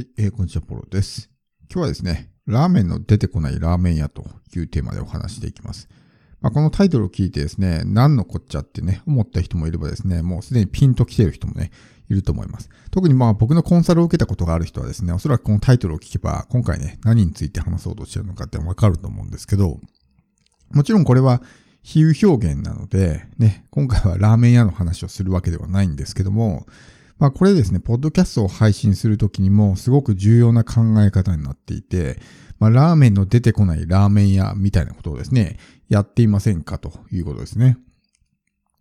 はい、えー、こんにちは、ポロです。今日はですね、ラーメンの出てこないラーメン屋というテーマでお話していきます。まあ、このタイトルを聞いてですね、何のこっちゃってね、思った人もいればですね、もうすでにピンと来てる人もね、いると思います。特にまあ僕のコンサルを受けたことがある人はですね、おそらくこのタイトルを聞けば、今回ね、何について話そうとしてるのかってわかると思うんですけど、もちろんこれは比喩表現なので、ね、今回はラーメン屋の話をするわけではないんですけども、まあこれですね、ポッドキャストを配信するときにもすごく重要な考え方になっていて、まあラーメンの出てこないラーメン屋みたいなことをですね、やっていませんかということですね。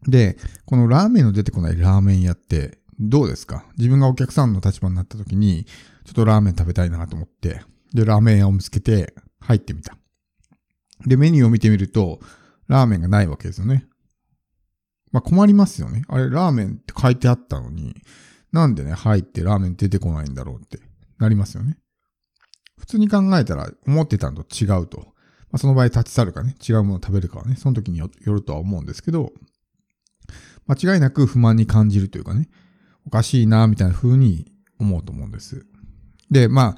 で、このラーメンの出てこないラーメン屋ってどうですか？自分がお客さんの立場になった時に、ちょっとラーメン食べたいなと思って、で、ラーメン屋を見つけて入ってみた。で、メニューを見てみると、ラーメンがないわけですよね。まあ困りますよね。あれ、ラーメンって書いてあったのに、なんでね、入ってラーメン出てこないんだろうってなりますよね。普通に考えたら思ってたのと違うと。まあ、その場合立ち去るかね、違うものを食べるかはね、その時によるとは思うんですけど、間違いなく不満に感じるというかね、おかしいな、みたいな風に思うと思うんです。で、まあ、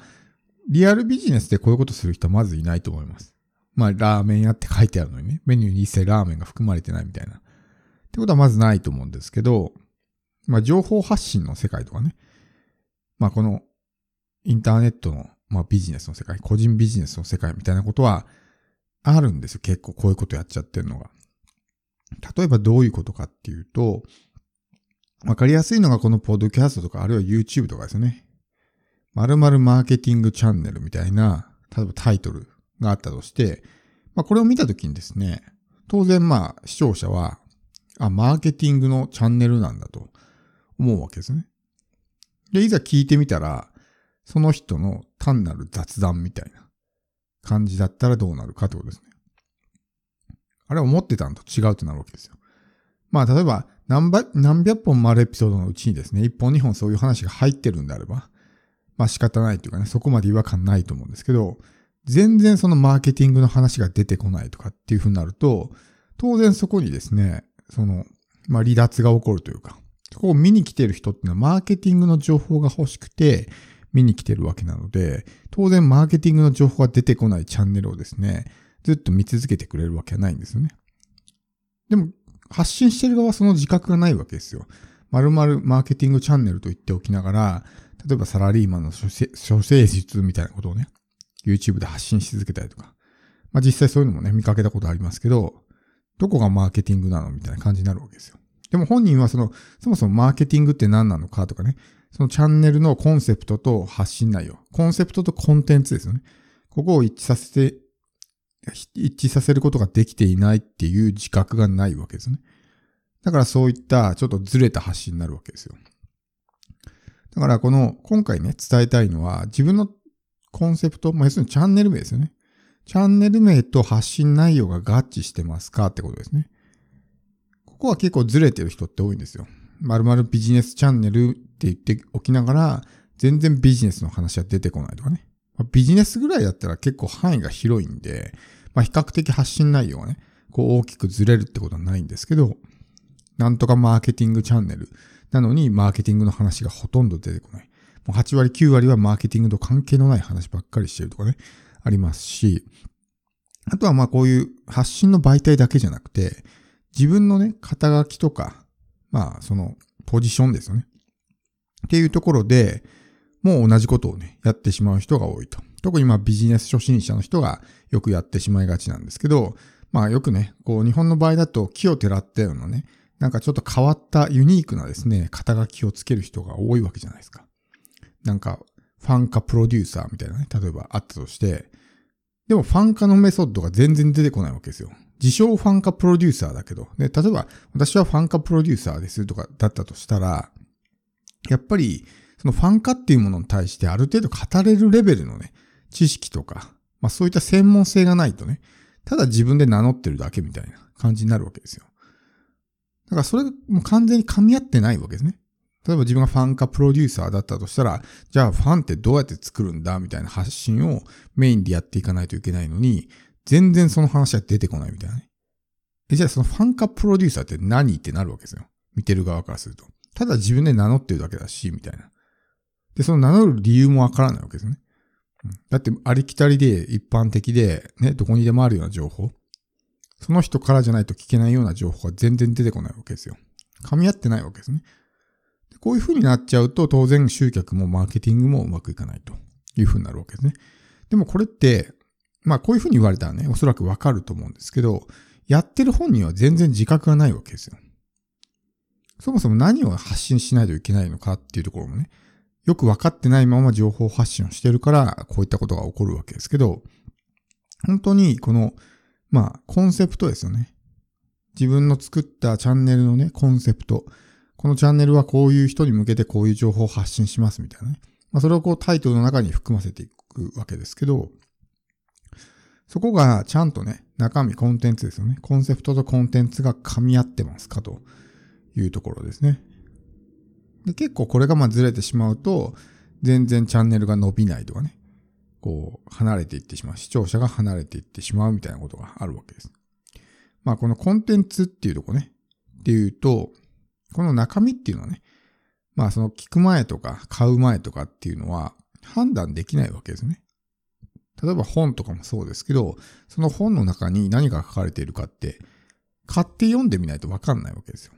リアルビジネスでこういうことする人はまずいないと思います。まあ、ラーメン屋って書いてあるのにね、メニューに一切ラーメンが含まれてないみたいな。ってことはまずないと思うんですけど、まあ、情報発信の世界とかね。まあ、このインターネットの、まあ、ビジネスの世界、個人ビジネスの世界みたいなことはあるんですよ。結構こういうことやっちゃってるのが。例えばどういうことかっていうと、わかりやすいのがこのポッドキャストとか、あるいは YouTube とかですね。〇〇マーケティングチャンネルみたいな、例えばタイトルがあったとして、まあ、これを見たときにですね、当然まあ視聴者は、あ、マーケティングのチャンネルなんだと思うわけですね。で、いざ聞いてみたら、その人の単なる雑談みたいな感じだったらどうなるかってことですね。あれ思ってたのと違うとなるわけですよ。まあ、例えば何ば、何百本もあるエピソードのうちにですね、一本二本そういう話が入ってるんであれば、まあ仕方ないというかね、そこまで違和感ないと思うんですけど、全然そのマーケティングの話が出てこないとかっていうふうになると、当然そこにですね、その、まあ離脱が起こるというか、そこを見に来てる人っていうのはマーケティングの情報が欲しくて見に来てるわけなので、当然マーケティングの情報が出てこないチャンネルをですね、ずっと見続けてくれるわけはないんですよね。でも、発信してる側はその自覚がないわけですよ。〇〇マーケティングチャンネルと言っておきながら、例えばサラリーマンの処世術みたいなことをね、YouTube で発信し続けたりとか。まあ実際そういうのもね、見かけたことありますけど、どこがマーケティングなのみたいな感じになるわけですよ。でも本人はその、そもそもマーケティングって何なのかとかね、そのチャンネルのコンセプトと発信内容、コンセプトとコンテンツですよね。ここを一致させて、一致させることができていないっていう自覚がないわけですね。だからそういったちょっとずれた発信になるわけですよ。だからこの今回ね、伝えたいのは自分のコンセプト、まあ、要するにチャンネル名ですよね。チャンネル名と発信内容が合致してますかってことですね。ここは結構ずれてる人って多いんですよ。〇〇ビジネスチャンネルって言っておきながら、全然ビジネスの話は出てこないとかね。まビジネスぐらいだったら結構範囲が広いんで、まあ、比較的発信内容がね、こう大きくずれるってことはないんですけど、なんとかマーケティングチャンネルなのにマーケティングの話がほとんど出てこない。もう8割9割はマーケティングと関係のない話ばっかりしてるとかね、ありますし、あとはまあこういう発信の媒体だけじゃなくて、自分のね、肩書きとか、まあそのポジションですよね。っていうところで、もう同じことをね、やってしまう人が多いと。特にまあビジネス初心者の人がよくやってしまいがちなんですけど、まあよくね、こう日本の場合だと木をてらったようなね、なんかちょっと変わったユニークなですね、肩書きをつける人が多いわけじゃないですか。なんか、ファン化プロデューサーみたいなね、例えばあったとして、でもファン化のメソッドが全然出てこないわけですよ。自称ファン化プロデューサーだけど、ね、例えば私はファン化プロデューサーですとかだったとしたら、やっぱりそのファン化っていうものに対してある程度語れるレベルのね、知識とか、まあそういった専門性がないとね、ただ自分で名乗ってるだけみたいな感じになるわけですよ。だからそれも完全に噛み合ってないわけですね。例えば自分がファンかプロデューサーだったとしたら、じゃあファンってどうやって作るんだみたいな発信をメインでやっていかないといけないのに、全然その話は出てこないみたいなね。えじゃあそのファンかプロデューサーって何ってなるわけですよ。見てる側からすると。ただ自分で名乗ってるだけだし、みたいな。で、その名乗る理由もわからないわけですね。だってありきたりで一般的で、ね、どこにでもあるような情報。その人からじゃないと聞けないような情報が全然出てこないわけですよ。噛み合ってないわけですね。こういう風になっちゃうと当然集客もマーケティングもうまくいかないという風になるわけですね。でもこれって、まあこういう風に言われたらね、おそらくわかると思うんですけど、やってる本人は全然自覚がないわけですよ。そもそも何を発信しないといけないのかっていうところもね、よくわかってないまま情報発信をしてるから、こういったことが起こるわけですけど、本当にこの、まあ、コンセプトですよね。自分の作ったチャンネルのね、コンセプト。このチャンネルはこういう人に向けてこういう情報を発信しますみたいなね。まあ、それをこうタイトルの中に含ませていくわけですけど、そこがちゃんとね、中身、コンテンツですよね。コンセプトとコンテンツが噛み合ってますかというところですね。で結構これがまあずれてしまうと、全然チャンネルが伸びないとかね、こう、離れていってしまう。視聴者が離れていってしまうみたいなことがあるわけです。まあこのコンテンツっていうとこね、っていうと、この中身っていうのはね、まあその聞く前とか買う前とかっていうのは判断できないわけですね。例えば本とかもそうですけど、その本の中に何が書かれているかって、買って読んでみないとわかんないわけですよ。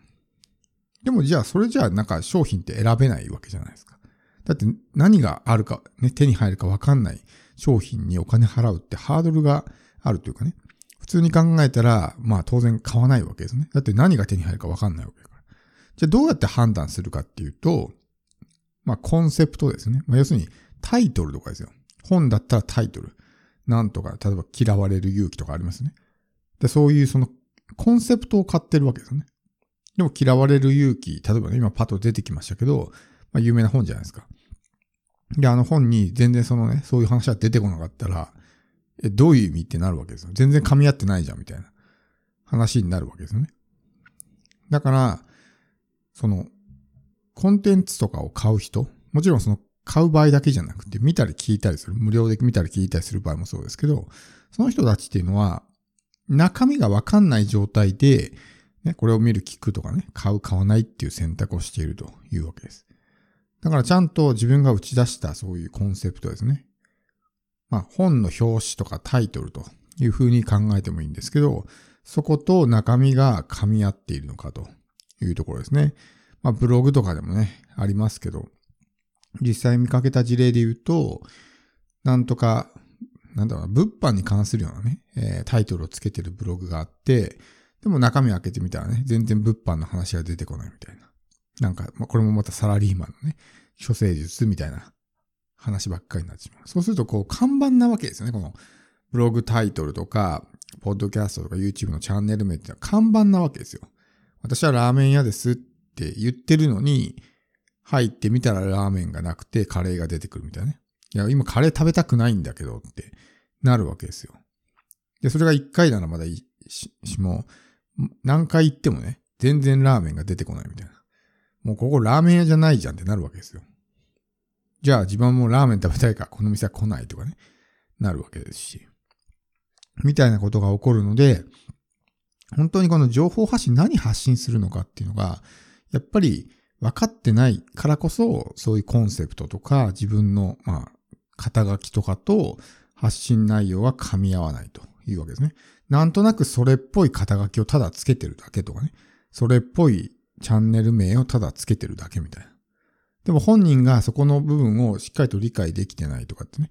でもじゃあそれじゃあなんか商品って選べないわけじゃないですか。だって何があるか、ね、手に入るかわかんない商品にお金払うってハードルがあるというかね。普通に考えたら、まあ当然買わないわけですね。だって何が手に入るかわかんないわけだから。じゃあどうやって判断するかっていうと、まあコンセプトですね。まあ要するにタイトルとかですよ。本だったらタイトル。なんとか、例えば嫌われる勇気とかありますね。で、そういうそのコンセプトを買ってるわけですよね。でも嫌われる勇気、例えばね、今パッと出てきましたけど、まあ有名な本じゃないですか。で、あの本に全然そのね、そういう話が出てこなかったら、え、どういう意味ってなるわけですよ。全然噛み合ってないじゃん、みたいな話になるわけですよね。だから、その、コンテンツとかを買う人、もちろんその買う場合だけじゃなくて、見たり聞いたりする、無料で見たり聞いたりする場合もそうですけど、その人たちっていうのは、中身がわかんない状態で、ね、これを見る、聞くとかね、買う、買わないっていう選択をしているというわけです。だからちゃんと自分が打ち出したそういうコンセプトですね。まあ本の表紙とかタイトルというふうに考えてもいいんですけど、そこと中身が噛み合っているのかというところですね。まあブログとかでもね、ありますけど、実際見かけた事例で言うと、なんとか、なんだろうな、物販に関するようなね、えー、タイトルをつけてるブログがあって、でも中身を開けてみたらね、全然物販の話が出てこないみたいな。なんか、まあ、これもまたサラリーマンのね、処世術みたいな話ばっかりになってしまう。そうすると、こう、看板なわけですよね。この、ブログタイトルとか、ポッドキャストとか YouTube のチャンネル名っていうのは看板なわけですよ。私はラーメン屋ですって言ってるのに、入ってみたらラーメンがなくてカレーが出てくるみたいなね。いや、今カレー食べたくないんだけどってなるわけですよ。で、それが一回ならまだいいし、も何回行ってもね、全然ラーメンが出てこないみたいな。もうここラーメン屋じゃないじゃんってなるわけですよ。じゃあ自分もラーメン食べたいからこの店は来ないとかね、なるわけですし。みたいなことが起こるので、本当にこの情報発信何発信するのかっていうのが、やっぱり分かってないからこそ、そういうコンセプトとか自分の、まあ、肩書きとかと発信内容は噛み合わないというわけですね。なんとなくそれっぽい肩書きをただつけてるだけとかね。それっぽいチャンネル名をただつけてるだけみたいな。でも本人がそこの部分をしっかりと理解できてないとかってね、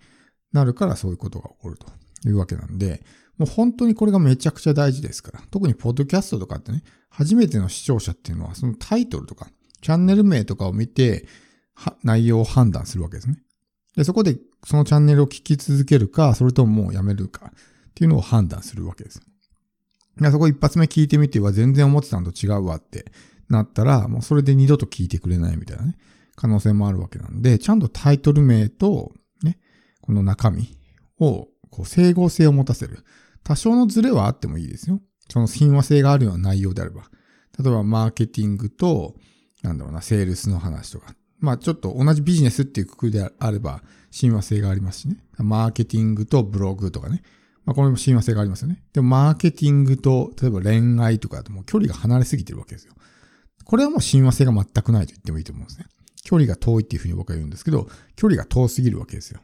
なるからそういうことが起こるというわけなんで、もう本当にこれがめちゃくちゃ大事ですから。特にポッドキャストとかってね、初めての視聴者っていうのはそのタイトルとか、チャンネル名とかを見て、内容を判断するわけですね。で、そこでそのチャンネルを聞き続けるか、それとももうやめるかっていうのを判断するわけです。そこ一発目聞いてみては全然思ってたのと違うわってなったら、もうそれで二度と聞いてくれないみたいなね、可能性もあるわけなんで、ちゃんとタイトル名と、ね、この中身を、こう、整合性を持たせる。多少のズレはあってもいいですよ。その親和性があるような内容であれば。例えば、マーケティングと、なんだろうな、セールスの話とか。まあ、ちょっと同じビジネスっていうくくりであれば、親和性がありますしね。マーケティングとブログとかね。まあ、これも親和性がありますよね。でも、マーケティングと、例えば恋愛とかだともう距離が離れすぎてるわけですよ。これはもう親和性が全くないと言ってもいいと思うんですね。距離が遠いっていうふうに僕は言うんですけど、距離が遠すぎるわけですよ。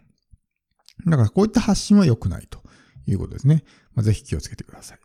だからこういった発信は良くないということですね。まあ、ぜひ気をつけてください。